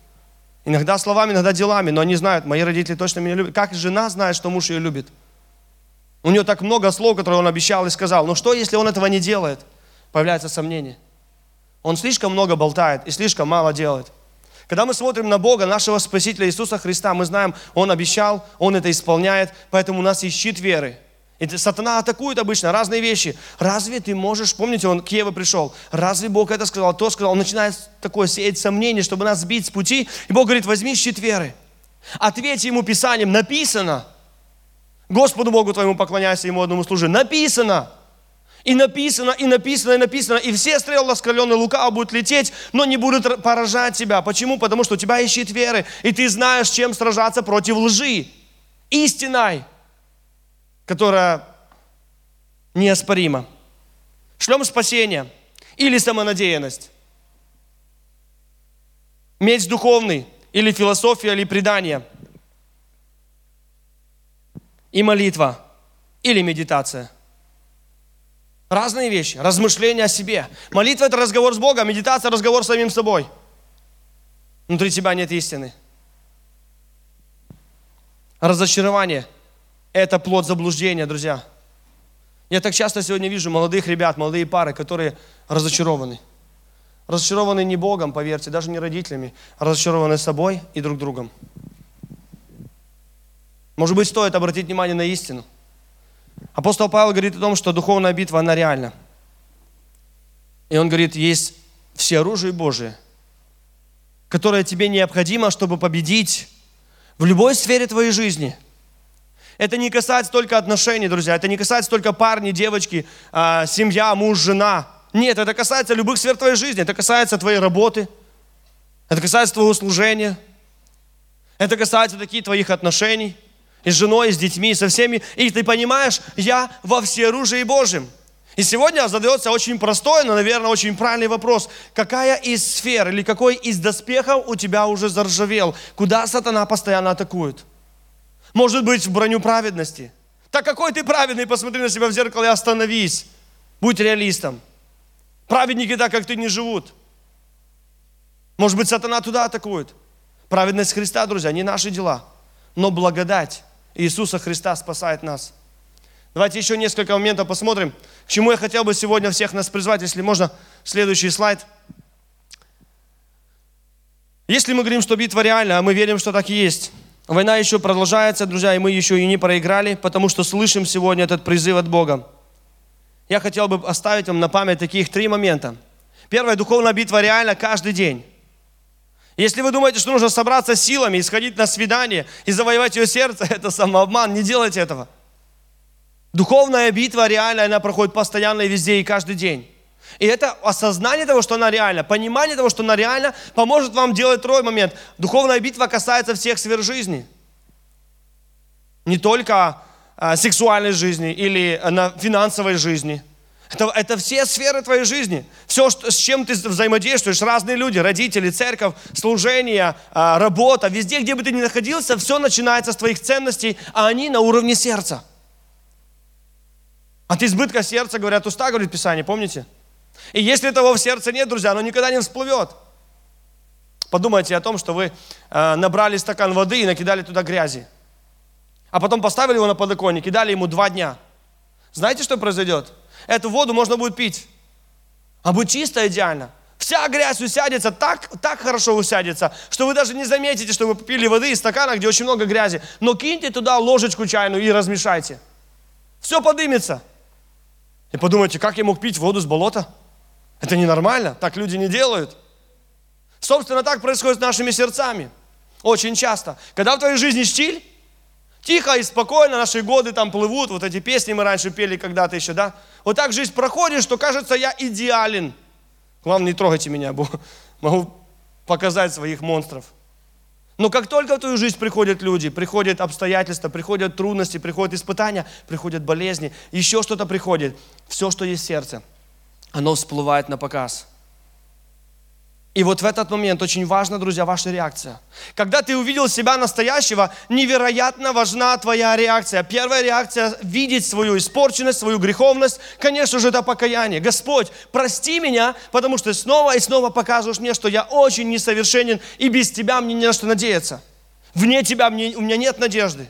Иногда словами, иногда делами, но они знают, мои родители точно меня любят. Как жена знает, что муж ее любит? У нее так много слов, которые он обещал и сказал. Но что, если он этого не делает? Появляется сомнение. Он слишком много болтает и слишком мало делает. Когда мы смотрим на Бога, нашего Спасителя Иисуса Христа, мы знаем, Он обещал, Он это исполняет, поэтому у нас есть щит веры. И сатана атакует обычно разные вещи. Разве ты можешь, помните, он к Еве пришел, разве Бог это сказал, то сказал, он начинает такое сеять сомнение, чтобы нас сбить с пути. И Бог говорит, возьми щит веры. Ответь ему Писанием, написано. Господу Богу твоему поклоняйся, ему одному служи. Написано. И написано, и написано, и написано. И все стрелы раскаленные лука будут лететь, но не будут поражать тебя. Почему? Потому что у тебя щит веры, и ты знаешь, чем сражаться против лжи. Истиной, которая неоспорима. Шлем спасения или самонадеянность. Меч духовный или философия, или предание. И молитва или медитация – Разные вещи. Размышления о себе. Молитва – это разговор с Богом, медитация – разговор с самим собой. Внутри тебя нет истины. Разочарование – это плод заблуждения, друзья. Я так часто сегодня вижу молодых ребят, молодые пары, которые разочарованы. Разочарованы не Богом, поверьте, даже не родителями, разочарованы собой и друг другом. Может быть, стоит обратить внимание на истину – Апостол Павел говорит о том, что духовная битва, она реальна. И он говорит, есть все оружие Божие, которое тебе необходимо, чтобы победить в любой сфере твоей жизни. Это не касается только отношений, друзья, это не касается только парни, девочки, а, семья, муж, жена. Нет, это касается любых сфер твоей жизни, это касается твоей работы, это касается твоего служения, это касается таких твоих отношений – и с женой, и с детьми, и со всеми. И ты понимаешь, я во всеоружии Божьем. И сегодня задается очень простой, но, наверное, очень правильный вопрос. Какая из сфер или какой из доспехов у тебя уже заржавел? Куда сатана постоянно атакует? Может быть, в броню праведности? Так какой ты праведный, посмотри на себя в зеркало и остановись. Будь реалистом. Праведники так, как ты, не живут. Может быть, сатана туда атакует. Праведность Христа, друзья, не наши дела, но благодать Иисуса Христа спасает нас. Давайте еще несколько моментов посмотрим, к чему я хотел бы сегодня всех нас призвать, если можно, следующий слайд. Если мы говорим, что битва реальна, а мы верим, что так и есть, война еще продолжается, друзья, и мы еще и не проиграли, потому что слышим сегодня этот призыв от Бога. Я хотел бы оставить вам на память таких три момента. Первая духовная битва реальна каждый день. Если вы думаете, что нужно собраться силами и сходить на свидание и завоевать ее сердце, это самообман, не делайте этого. Духовная битва реальная, она проходит постоянно и везде, и каждый день. И это осознание того, что она реальна, понимание того, что она реальна, поможет вам делать второй момент. Духовная битва касается всех сфер жизни. Не только а, сексуальной жизни или а, на финансовой жизни – это, это все сферы твоей жизни. Все, что, с чем ты взаимодействуешь, разные люди, родители, церковь, служение, а, работа, везде, где бы ты ни находился, все начинается с твоих ценностей, а они на уровне сердца. От избытка сердца, говорят, уста, говорит Писание, помните? И если того в сердце нет, друзья, оно никогда не всплывет. Подумайте о том, что вы э, набрали стакан воды и накидали туда грязи. А потом поставили его на подоконник и дали ему два дня. Знаете, что произойдет? Эту воду можно будет пить. А будет чисто идеально. Вся грязь усядется, так, так хорошо усядется, что вы даже не заметите, что вы попили воды из стакана, где очень много грязи. Но киньте туда ложечку чайную и размешайте. Все подымется. И подумайте, как я мог пить воду с болота? Это ненормально, так люди не делают. Собственно, так происходит с нашими сердцами. Очень часто. Когда в твоей жизни штиль, тихо и спокойно наши годы там плывут, вот эти песни мы раньше пели когда-то еще, да? Вот так жизнь проходит, что кажется, я идеален. Главное, не трогайте меня, могу показать своих монстров. Но как только в твою жизнь приходят люди, приходят обстоятельства, приходят трудности, приходят испытания, приходят болезни, еще что-то приходит, все, что есть в сердце, оно всплывает на показ. И вот в этот момент очень важна, друзья, ваша реакция. Когда ты увидел себя настоящего, невероятно важна твоя реакция. Первая реакция – видеть свою испорченность, свою греховность. Конечно же, это покаяние. Господь, прости меня, потому что снова и снова показываешь мне, что я очень несовершенен, и без Тебя мне не на что надеяться. Вне Тебя мне, у меня нет надежды.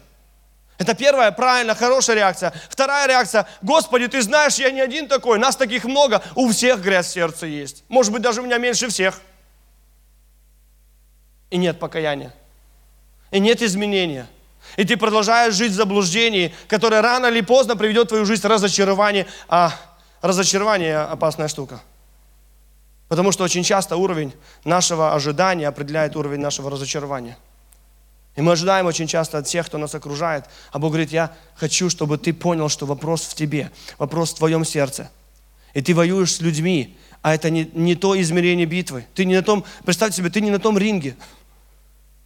Это первая, правильно, хорошая реакция. Вторая реакция, Господи, Ты знаешь, я не один такой, нас таких много, у всех грязь в сердце есть. Может быть, даже у меня меньше всех и нет покаяния. И нет изменения. И ты продолжаешь жить в заблуждении, которое рано или поздно приведет твою жизнь в разочарование. А разочарование – опасная штука. Потому что очень часто уровень нашего ожидания определяет уровень нашего разочарования. И мы ожидаем очень часто от тех, кто нас окружает. А Бог говорит, я хочу, чтобы ты понял, что вопрос в тебе, вопрос в твоем сердце. И ты воюешь с людьми, а это не, не то измерение битвы. Ты не на том, представьте себе, ты не на том ринге.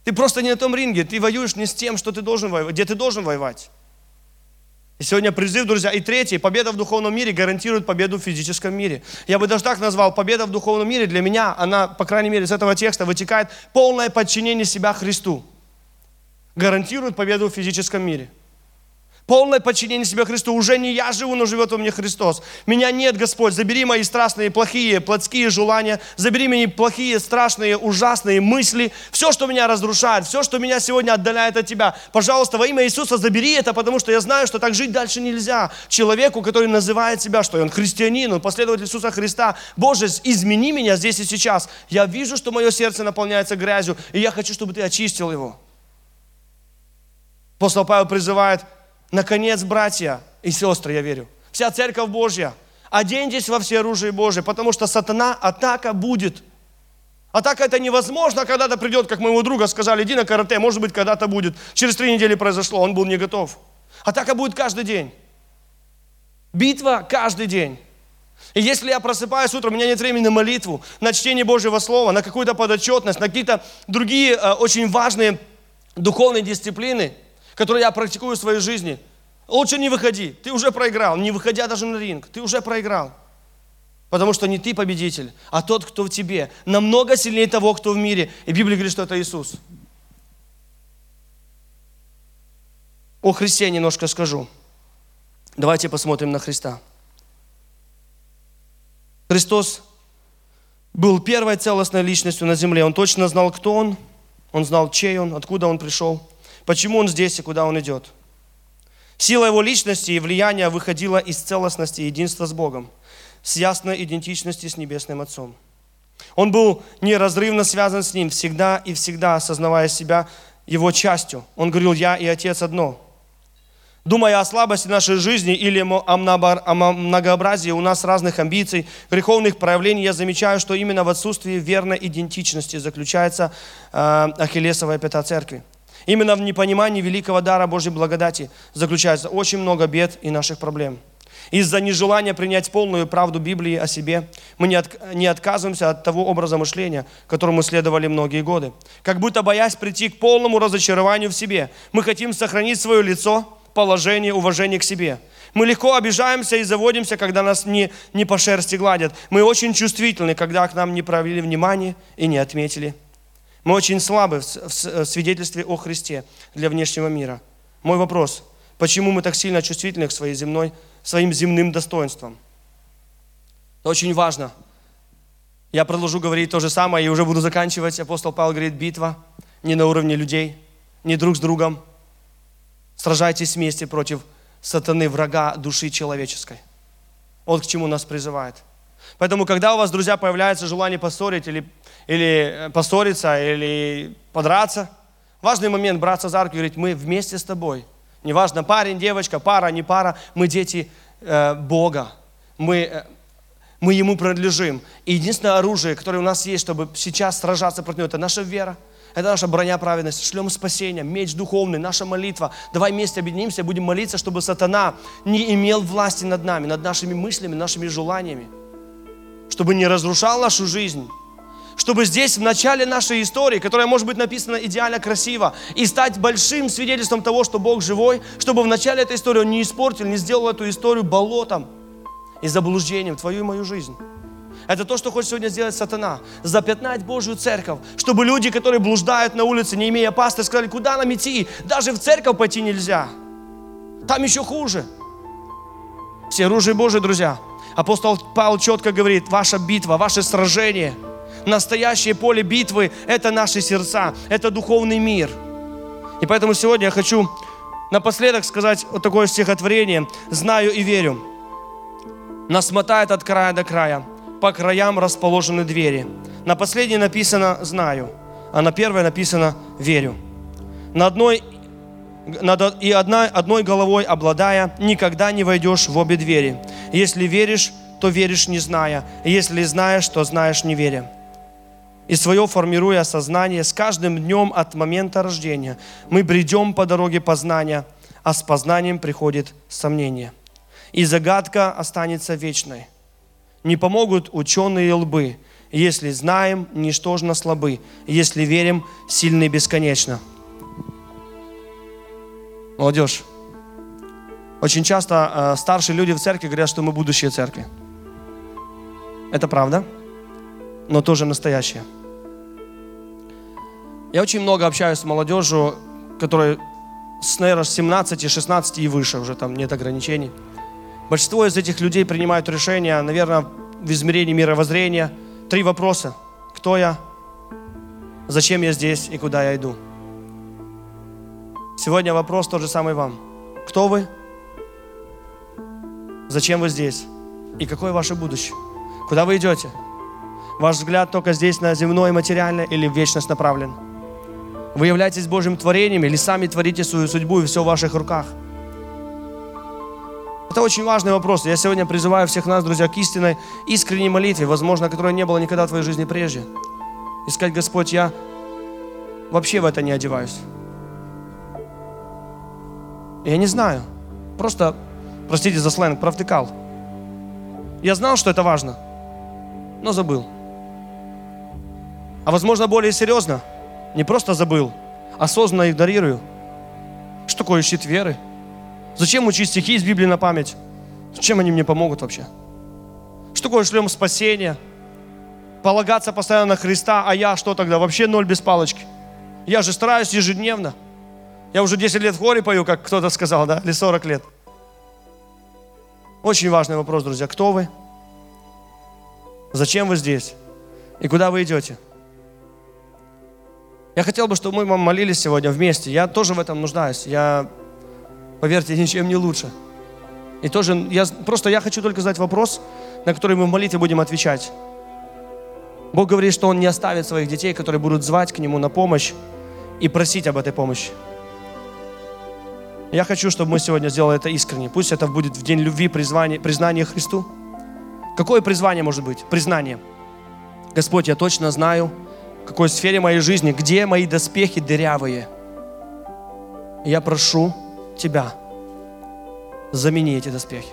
Ты просто не на том ринге, ты воюешь не с тем, что ты должен воевать, где ты должен воевать. И сегодня призыв, друзья. И третий, победа в духовном мире гарантирует победу в физическом мире. Я бы даже так назвал, победа в духовном мире для меня, она, по крайней мере, с этого текста вытекает полное подчинение себя Христу. Гарантирует победу в физическом мире. Полное подчинение себе Христу. Уже не я живу, но живет во мне Христос. Меня нет, Господь. Забери мои страстные, плохие, плотские желания. Забери мои плохие, страшные, ужасные мысли. Все, что меня разрушает, все, что меня сегодня отдаляет от Тебя. Пожалуйста, во имя Иисуса забери это, потому что я знаю, что так жить дальше нельзя. Человеку, который называет себя, что он христианин, он последователь Иисуса Христа. Боже, измени меня здесь и сейчас. Я вижу, что мое сердце наполняется грязью, и я хочу, чтобы Ты очистил его. Апостол Павел призывает Наконец, братья и сестры, я верю, вся церковь Божья, оденьтесь во все оружие Божие, потому что сатана, атака будет. Атака это невозможно, когда-то придет, как моего друга сказали, иди на карате, может быть, когда-то будет. Через три недели произошло, он был не готов. Атака будет каждый день. Битва каждый день. И если я просыпаюсь утром, у меня нет времени на молитву, на чтение Божьего Слова, на какую-то подотчетность, на какие-то другие э, очень важные духовные дисциплины, которые я практикую в своей жизни, лучше не выходи. Ты уже проиграл, не выходя даже на ринг. Ты уже проиграл. Потому что не ты победитель, а тот, кто в тебе. Намного сильнее того, кто в мире. И Библия говорит, что это Иисус. О Христе немножко скажу. Давайте посмотрим на Христа. Христос был первой целостной личностью на земле. Он точно знал, кто Он. Он знал, чей Он, откуда Он пришел почему он здесь и куда он идет. Сила его личности и влияния выходила из целостности и единства с Богом, с ясной идентичности с Небесным Отцом. Он был неразрывно связан с Ним, всегда и всегда осознавая себя Его частью. Он говорил, я и Отец одно. Думая о слабости нашей жизни или о многообразии у нас разных амбиций, греховных проявлений, я замечаю, что именно в отсутствии верной идентичности заключается э, Ахиллесовая пята церкви. Именно в непонимании великого дара Божьей благодати заключается очень много бед и наших проблем. Из-за нежелания принять полную правду Библии о себе, мы не, от, не отказываемся от того образа мышления, которому следовали многие годы. Как будто боясь прийти к полному разочарованию в себе, мы хотим сохранить свое лицо, положение, уважение к себе. Мы легко обижаемся и заводимся, когда нас не, не по шерсти гладят. Мы очень чувствительны, когда к нам не проявили внимание и не отметили мы очень слабы в свидетельстве о Христе для внешнего мира. Мой вопрос, почему мы так сильно чувствительны к своей земной, своим земным достоинствам? Это очень важно. Я продолжу говорить то же самое и уже буду заканчивать. Апостол Павел говорит, битва не на уровне людей, не друг с другом. Сражайтесь вместе против сатаны, врага души человеческой. Вот к чему нас призывает. Поэтому, когда у вас, друзья, появляется желание поссорить или, или э, поссориться, или подраться, важный момент браться за руку и говорить, мы вместе с тобой. Неважно, парень, девочка, пара, не пара, мы дети э, Бога. Мы, э, мы Ему принадлежим. И единственное оружие, которое у нас есть, чтобы сейчас сражаться против Него, это наша вера. Это наша броня праведности, шлем спасения, меч духовный, наша молитва. Давай вместе объединимся, будем молиться, чтобы сатана не имел власти над нами, над нашими мыслями, нашими желаниями. Чтобы не разрушал нашу жизнь. Чтобы здесь, в начале нашей истории, которая может быть написана идеально красиво, и стать большим свидетельством того, что Бог живой, чтобы в начале этой истории Он не испортил, не сделал эту историю болотом и заблуждением твою и мою жизнь. Это то, что хочет сегодня сделать сатана. Запятнать Божью церковь. Чтобы люди, которые блуждают на улице, не имея пасты, сказали, куда нам идти? Даже в церковь пойти нельзя. Там еще хуже. Все оружие Божие, друзья. Апостол Павел четко говорит, ваша битва, ваше сражение, настоящее поле битвы – это наши сердца, это духовный мир. И поэтому сегодня я хочу напоследок сказать вот такое стихотворение «Знаю и верю». Нас мотает от края до края – по краям расположены двери. На последней написано «знаю», а на первой написано «верю». На одной и одна, одной головой обладая, никогда не войдешь в обе двери. Если веришь, то веришь не зная. Если знаешь, то знаешь не веря. И свое формируя сознание с каждым днем от момента рождения, мы бредем по дороге познания, а с познанием приходит сомнение. И загадка останется вечной. Не помогут ученые лбы. Если знаем, ничтожно слабы. Если верим, сильны бесконечно. Молодежь. Очень часто э, старшие люди в церкви говорят, что мы будущее церкви. Это правда, но тоже настоящее. Я очень много общаюсь с молодежью, которая с, наверное, 17, 16 и выше, уже там нет ограничений. Большинство из этих людей принимают решения, наверное, в измерении мировоззрения. Три вопроса. Кто я? Зачем я здесь и куда я иду? Сегодня вопрос тот же самый вам. Кто вы? Зачем вы здесь? И какое ваше будущее? Куда вы идете? Ваш взгляд только здесь на земное, материальное или в вечность направлен? Вы являетесь Божьим творением или сами творите свою судьбу и все в ваших руках? Это очень важный вопрос. Я сегодня призываю всех нас, друзья, к истинной, искренней молитве, возможно, которой не было никогда в твоей жизни прежде. И сказать, Господь, я вообще в это не одеваюсь. Я не знаю. Просто, простите за сленг, провтыкал. Я знал, что это важно, но забыл. А возможно, более серьезно, не просто забыл, осознанно игнорирую. Что такое щит веры? Зачем учить стихи из Библии на память? Чем они мне помогут вообще? Что такое шлем спасения? Полагаться постоянно на Христа, а я что тогда? Вообще ноль без палочки. Я же стараюсь ежедневно. Я уже 10 лет в хоре пою, как кто-то сказал, да? Или 40 лет. Очень важный вопрос, друзья. Кто вы? Зачем вы здесь? И куда вы идете? Я хотел бы, чтобы мы вам молились сегодня вместе. Я тоже в этом нуждаюсь. Я Поверьте, ничем не лучше. И тоже, я, просто я хочу только задать вопрос, на который мы в молитве будем отвечать. Бог говорит, что Он не оставит своих детей, которые будут звать к Нему на помощь и просить об этой помощи. Я хочу, чтобы мы сегодня сделали это искренне. Пусть это будет в день любви, призвания, признания Христу. Какое призвание может быть? Признание. Господь, я точно знаю, в какой сфере моей жизни, где мои доспехи дырявые. я прошу, тебя. Замени эти доспехи.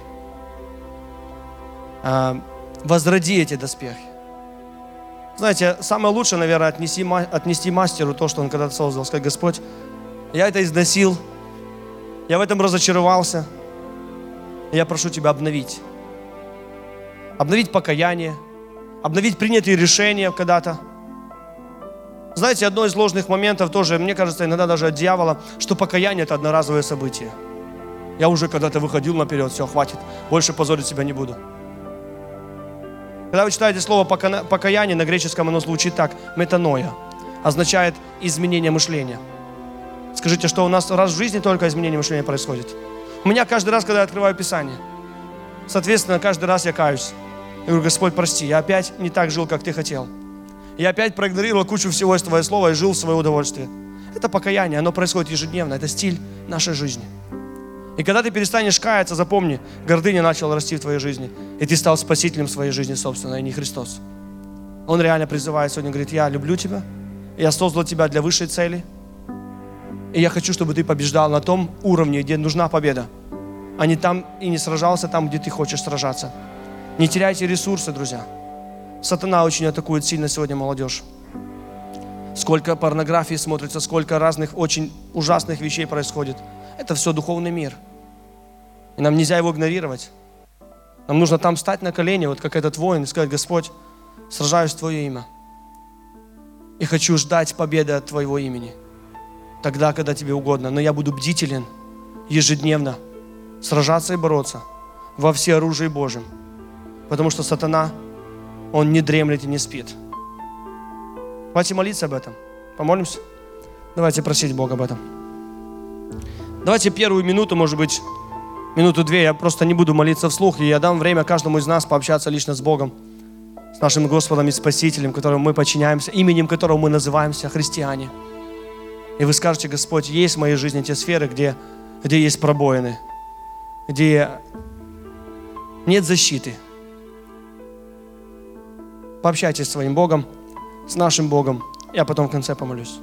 А, возроди эти доспехи. Знаете, самое лучшее, наверное, отнести, отнести мастеру то, что он когда-то создал. Сказать, Господь, я это износил, я в этом разочаровался, я прошу Тебя обновить. Обновить покаяние, обновить принятые решения когда-то – знаете, одно из ложных моментов тоже, мне кажется, иногда даже от дьявола, что покаяние – это одноразовое событие. Я уже когда-то выходил наперед, все, хватит, больше позорить себя не буду. Когда вы читаете слово покаяние, на греческом оно звучит так, метаноя, означает изменение мышления. Скажите, что у нас раз в жизни только изменение мышления происходит? У меня каждый раз, когда я открываю Писание, соответственно, каждый раз я каюсь. Я говорю, Господь, прости, я опять не так жил, как Ты хотел. Я опять проигнорировал кучу всего из Твоего слова и жил в свое удовольствие. Это покаяние, оно происходит ежедневно, это стиль нашей жизни. И когда ты перестанешь каяться, запомни, гордыня начала расти в твоей жизни, и ты стал спасителем своей жизни, собственно, и не Христос. Он реально призывает сегодня, говорит, я люблю тебя, я создал тебя для высшей цели, и я хочу, чтобы ты побеждал на том уровне, где нужна победа, а не там и не сражался там, где ты хочешь сражаться. Не теряйте ресурсы, друзья. Сатана очень атакует сильно сегодня молодежь. Сколько порнографии смотрится, сколько разных очень ужасных вещей происходит. Это все духовный мир. И нам нельзя его игнорировать. Нам нужно там стать на колени, вот как этот воин, и сказать, Господь, сражаюсь в Твое имя. И хочу ждать победы от Твоего имени. Тогда, когда Тебе угодно. Но я буду бдителен ежедневно. Сражаться и бороться во все оружие Божьем. Потому что сатана, он не дремлет и не спит. Давайте молиться об этом. Помолимся? Давайте просить Бога об этом. Давайте первую минуту, может быть, минуту-две, я просто не буду молиться вслух, и я дам время каждому из нас пообщаться лично с Богом, с нашим Господом и Спасителем, которому мы подчиняемся, именем которого мы называемся христиане. И вы скажете, Господь, есть в моей жизни те сферы, где, где есть пробоины, где нет защиты. Пообщайтесь с своим Богом, с нашим Богом. Я потом в конце помолюсь.